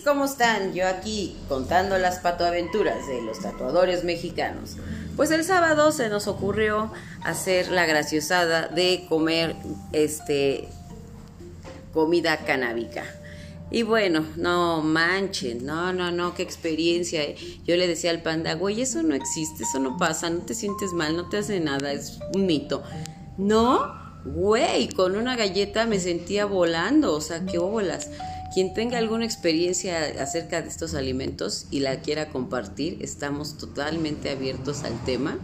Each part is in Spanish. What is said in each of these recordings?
¿cómo están? Yo aquí contando las patoaventuras de los tatuadores mexicanos. Pues el sábado se nos ocurrió hacer la graciosada de comer este comida canábica. Y bueno, no manchen, no, no, no, qué experiencia. Yo le decía al panda, güey, eso no existe, eso no pasa, no te sientes mal, no te hace nada, es un mito. No, güey, con una galleta me sentía volando, o sea, qué bolas. Quien tenga alguna experiencia acerca de estos alimentos y la quiera compartir, estamos totalmente abiertos al tema.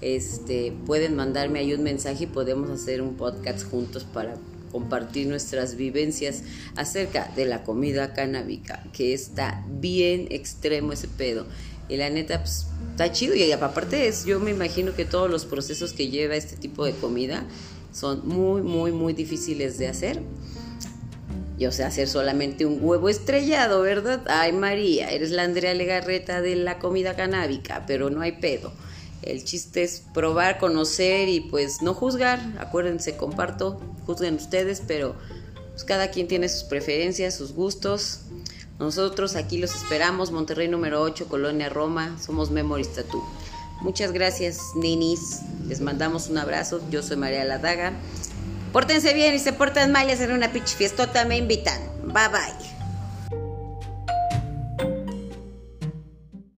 Este, pueden mandarme ahí un mensaje y podemos hacer un podcast juntos para compartir nuestras vivencias acerca de la comida canábica, que está bien extremo ese pedo. Y la neta, pues, está chido. Y aparte es, yo me imagino que todos los procesos que lleva este tipo de comida son muy, muy, muy difíciles de hacer. Yo sé hacer solamente un huevo estrellado, ¿verdad? Ay, María, eres la Andrea Legarreta de la comida canábica, pero no hay pedo. El chiste es probar, conocer y pues no juzgar. Acuérdense, comparto, juzguen ustedes, pero pues cada quien tiene sus preferencias, sus gustos. Nosotros aquí los esperamos, Monterrey número 8, Colonia Roma, somos Memories Tattoo. Muchas gracias, ninis. Les mandamos un abrazo. Yo soy María Ladaga. Pórtense bien y se portan mal y hacer una pitch fiestota, me invitan. Bye bye.